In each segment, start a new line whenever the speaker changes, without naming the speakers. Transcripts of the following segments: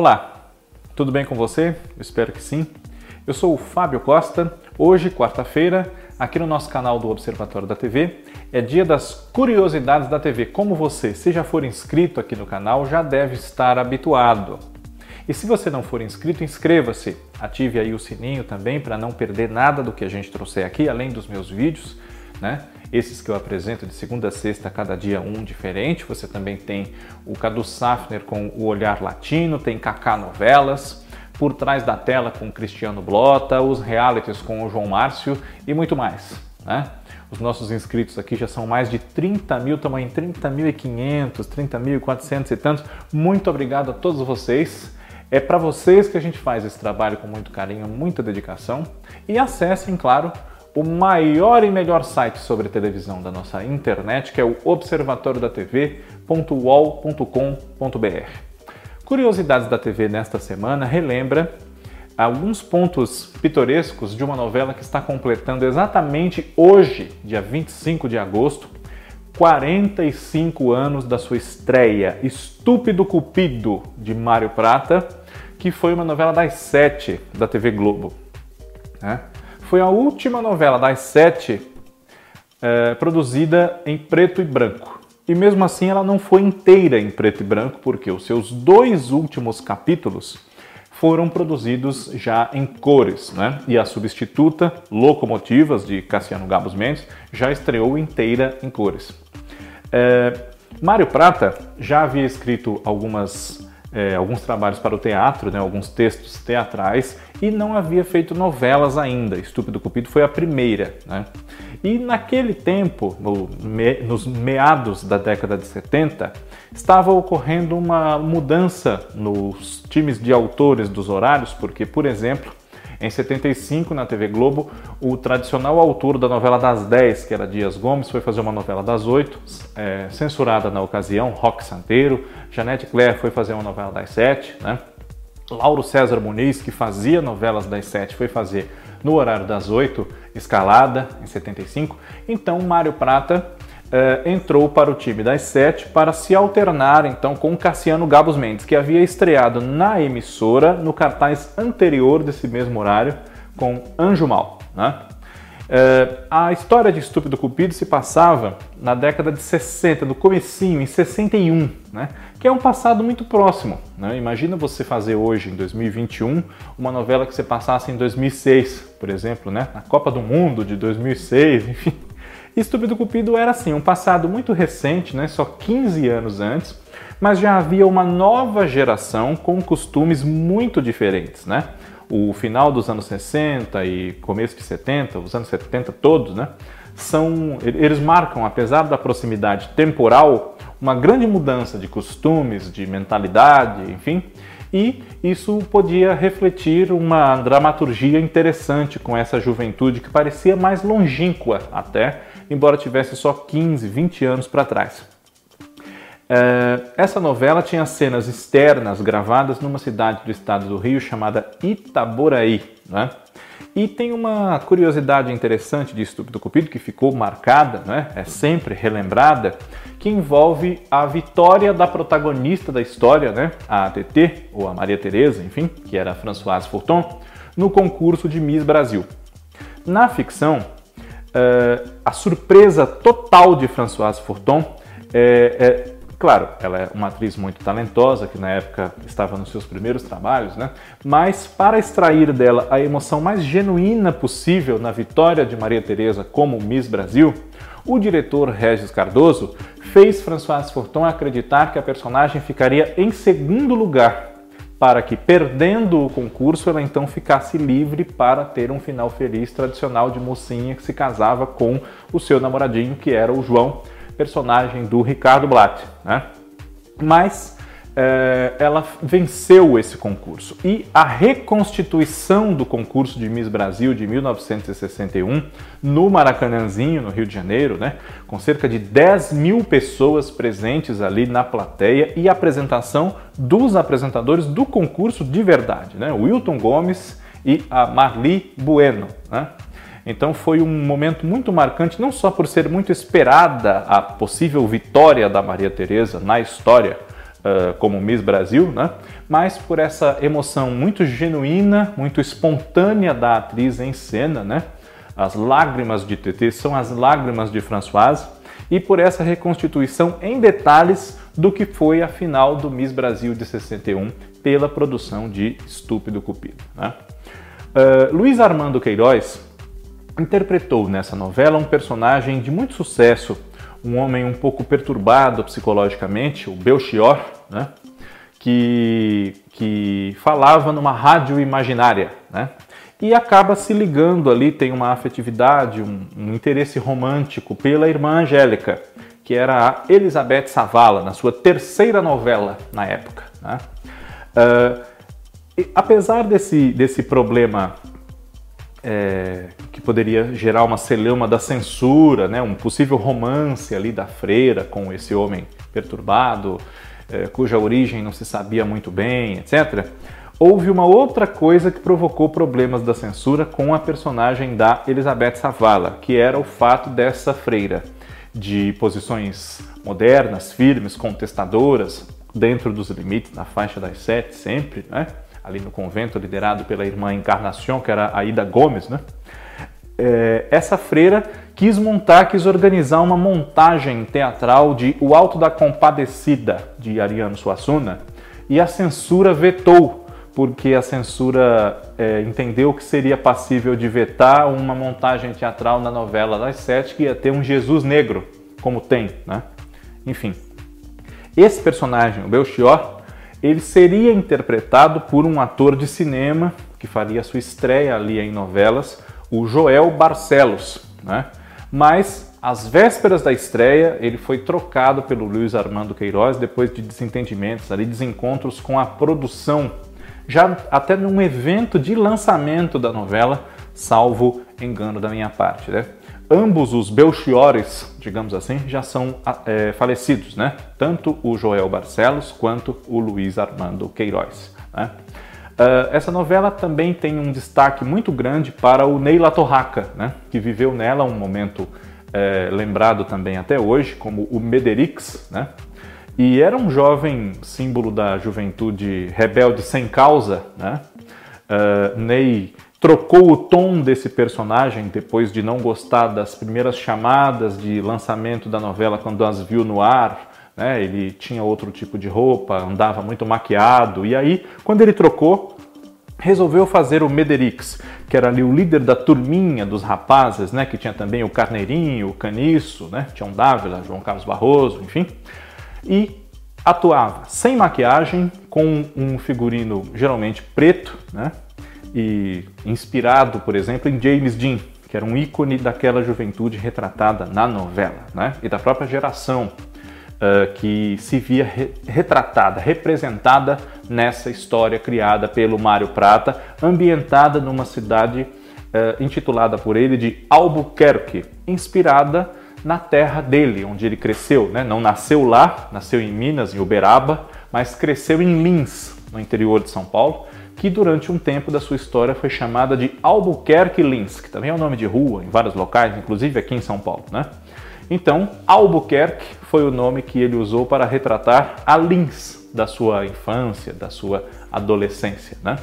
Olá, tudo bem com você? Eu espero que sim. Eu sou o Fábio Costa. Hoje, quarta-feira, aqui no nosso canal do Observatório da TV, é dia das curiosidades da TV. Como você, se já for inscrito aqui no canal, já deve estar habituado. E se você não for inscrito, inscreva-se. Ative aí o sininho também para não perder nada do que a gente trouxe aqui, além dos meus vídeos, né? Esses que eu apresento de segunda a sexta, cada dia um diferente. Você também tem o Cadu Safner com o Olhar Latino, tem Kaká Novelas, por trás da tela com Cristiano Blota, os realities com o João Márcio e muito mais. Né? Os nossos inscritos aqui já são mais de 30 mil, estamos em 30.500, 30.400 e tantos. Muito obrigado a todos vocês. É para vocês que a gente faz esse trabalho com muito carinho, muita dedicação. E acessem, claro, o maior e melhor site sobre televisão da nossa internet, que é o observatoriodatv.uol.com.br. Curiosidades da TV nesta semana relembra alguns pontos pitorescos de uma novela que está completando exatamente hoje, dia 25 de agosto, 45 anos da sua estreia, Estúpido Cupido, de Mário Prata, que foi uma novela das sete da TV Globo. Né? Foi a última novela das sete é, produzida em preto e branco. E mesmo assim ela não foi inteira em preto e branco, porque os seus dois últimos capítulos foram produzidos já em cores, né? E a substituta Locomotivas, de Cassiano Gabos Mendes, já estreou inteira em cores. É, Mário Prata já havia escrito algumas é, alguns trabalhos para o teatro, né, alguns textos teatrais, e não havia feito novelas ainda. Estúpido Cupido foi a primeira. Né? E naquele tempo, no, me, nos meados da década de 70, estava ocorrendo uma mudança nos times de autores dos horários, porque, por exemplo, em 75, na TV Globo, o tradicional autor da novela das 10, que era Dias Gomes, foi fazer uma novela das 8, é, censurada na ocasião, Rock Santeiro. Janete Claire foi fazer uma novela das 7, né? Lauro César Muniz, que fazia novelas das 7, foi fazer no horário das 8, escalada, em 75. Então, Mário Prata eh, entrou para o time das sete para se alternar então com Cassiano Gabos Mendes, que havia estreado na emissora no cartaz anterior desse mesmo horário com Anjo Mal. Né? Eh, a história de Estúpido Cupido se passava na década de 60, no comecinho, em 61, né? que é um passado muito próximo. Né? Imagina você fazer hoje, em 2021, uma novela que você passasse em 2006, por exemplo, né? na Copa do Mundo de 2006, enfim Estúpido Cupido era assim, um passado muito recente, né, só 15 anos antes, mas já havia uma nova geração com costumes muito diferentes, né? O final dos anos 60 e começo de 70, os anos 70 todos, né? São, eles marcam, apesar da proximidade temporal, uma grande mudança de costumes, de mentalidade, enfim, e isso podia refletir uma dramaturgia interessante com essa juventude que parecia mais longínqua até embora tivesse só 15, 20 anos para trás. É, essa novela tinha cenas externas gravadas numa cidade do estado do Rio chamada Itaboraí. Né? E tem uma curiosidade interessante de Estúpido Cupido que ficou marcada, né? é sempre relembrada, que envolve a vitória da protagonista da história, né? a TT, ou a Maria Tereza, enfim, que era a Françoise Fourton, no concurso de Miss Brasil. Na ficção, uh, a surpresa total de Françoise Fourton é, é, claro, ela é uma atriz muito talentosa, que na época estava nos seus primeiros trabalhos, né? Mas para extrair dela a emoção mais genuína possível na vitória de Maria Teresa como Miss Brasil, o diretor Regis Cardoso fez Françoise Fourton acreditar que a personagem ficaria em segundo lugar para que, perdendo o concurso, ela então ficasse livre para ter um final feliz tradicional de mocinha que se casava com o seu namoradinho, que era o João, personagem do Ricardo Blatt. Né? Mas é, ela venceu esse concurso. E a reconstituição do concurso de Miss Brasil de 1961 no Maracanãzinho, no Rio de Janeiro, né, com cerca de 10 mil pessoas presentes ali na plateia e apresentação dos apresentadores do concurso de verdade, né, Wilton Gomes e a Marli Bueno. Né? Então foi um momento muito marcante, não só por ser muito esperada a possível vitória da Maria Teresa na história como Miss Brasil, né? mas por essa emoção muito genuína, muito espontânea da atriz em cena, né? As lágrimas de TT são as lágrimas de Françoise e por essa reconstituição em detalhes do que foi a final do Miss Brasil de 61 pela produção de Estúpido Cupido. Né? Uh, Luiz Armando Queiroz interpretou nessa novela um personagem de muito sucesso, um homem um pouco perturbado psicologicamente, o Belchior, né? que, que falava numa rádio imaginária. Né? e acaba se ligando ali, tem uma afetividade, um, um, interesse romântico pela irmã Angélica, que era a Elizabeth Savala, na sua terceira novela na época. Né? Uh, e, apesar desse, desse problema é, que poderia gerar uma celeuma da censura, né, um possível romance ali da freira com esse homem perturbado, cuja origem não se sabia muito bem, etc houve uma outra coisa que provocou problemas da censura com a personagem da Elizabeth Savala, que era o fato dessa freira de posições modernas, firmes, contestadoras, dentro dos limites da faixa das sete sempre, né? ali no convento liderado pela irmã Encarnação, que era a Ida Gomes, né? É, essa freira quis montar, quis organizar uma montagem teatral de O Alto da Compadecida, de Ariano Suassuna, e a censura vetou porque a censura é, entendeu que seria passível de vetar uma montagem teatral na novela das sete que ia ter um Jesus negro, como tem, né? Enfim, esse personagem, o Belchior, ele seria interpretado por um ator de cinema que faria sua estreia ali em novelas, o Joel Barcelos, né? Mas às vésperas da estreia, ele foi trocado pelo Luiz Armando Queiroz depois de desentendimentos, ali desencontros com a produção já até num evento de lançamento da novela, salvo engano da minha parte. Né? Ambos os Belchiores, digamos assim, já são é, falecidos, né? tanto o Joel Barcelos quanto o Luiz Armando Queiroz. Né? Uh, essa novela também tem um destaque muito grande para o Neila Torraca, né? que viveu nela um momento é, lembrado também até hoje como o Mederix, né? E era um jovem símbolo da juventude rebelde sem causa, né? Uh, Ney trocou o tom desse personagem depois de não gostar das primeiras chamadas de lançamento da novela quando as viu no ar. Né? Ele tinha outro tipo de roupa, andava muito maquiado. E aí, quando ele trocou, resolveu fazer o Mederix, que era ali o líder da turminha dos rapazes, né? Que tinha também o Carneirinho, o Caniço, né? Tião Dávila, João Carlos Barroso, enfim e atuava sem maquiagem, com um figurino geralmente preto, né? E inspirado, por exemplo, em James Dean, que era um ícone daquela juventude retratada na novela, né? E da própria geração uh, que se via re retratada, representada nessa história criada pelo Mário Prata, ambientada numa cidade uh, intitulada por ele de Albuquerque, inspirada na terra dele, onde ele cresceu. Né? Não nasceu lá, nasceu em Minas, em Uberaba, mas cresceu em Lins, no interior de São Paulo, que durante um tempo da sua história foi chamada de Albuquerque Lins, que também é um nome de rua em vários locais, inclusive aqui em São Paulo. Né? Então, Albuquerque foi o nome que ele usou para retratar a Lins da sua infância, da sua adolescência. Né?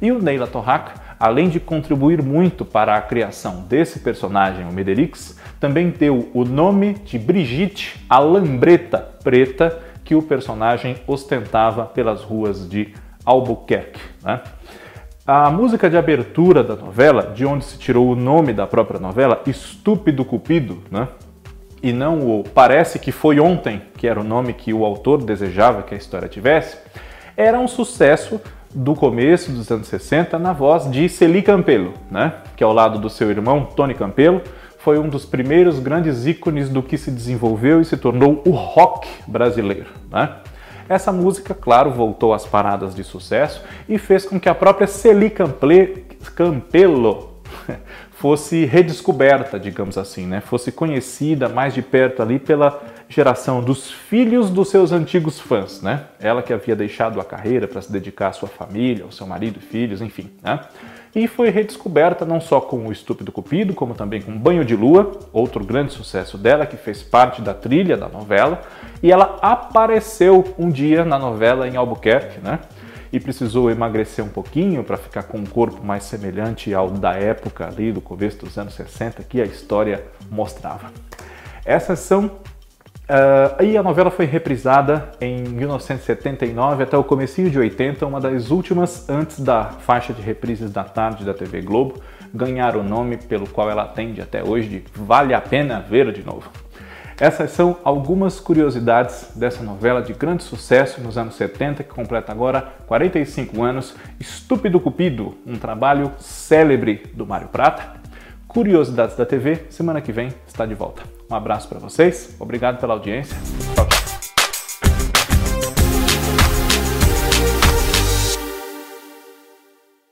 E o Neila Torraca, além de contribuir muito para a criação desse personagem, o Mederix, também deu o nome de Brigitte, a lambreta preta que o personagem ostentava pelas ruas de Albuquerque. Né? A música de abertura da novela, de onde se tirou o nome da própria novela, Estúpido Cupido, né? E não o Parece que Foi Ontem, que era o nome que o autor desejava que a história tivesse, era um sucesso do começo dos anos 60 na voz de Celi Campelo, né? que ao lado do seu irmão Tony Campelo foi um dos primeiros grandes ícones do que se desenvolveu e se tornou o rock brasileiro. Né? Essa música, claro, voltou às paradas de sucesso e fez com que a própria Celi Campelo fosse redescoberta, digamos assim, né? fosse conhecida mais de perto ali pela geração dos filhos dos seus antigos fãs, né? Ela que havia deixado a carreira para se dedicar à sua família, ao seu marido e filhos, enfim, né? E foi redescoberta não só com o Estúpido Cupido, como também com Banho de Lua, outro grande sucesso dela, que fez parte da trilha da novela, e ela apareceu um dia na novela em Albuquerque, né? E precisou emagrecer um pouquinho para ficar com um corpo mais semelhante ao da época ali do começo dos anos 60 que a história mostrava. Essas são Uh, e a novela foi reprisada em 1979 até o comecinho de 80, uma das últimas antes da faixa de reprises da tarde da TV Globo ganhar o nome pelo qual ela atende até hoje de Vale a Pena Ver de Novo. Essas são algumas curiosidades dessa novela de grande sucesso nos anos 70, que completa agora 45 anos, Estúpido Cupido, um trabalho célebre do Mário Prata. Curiosidades da TV, semana que vem está de volta. Um abraço para vocês, obrigado pela audiência. Tchau, tchau.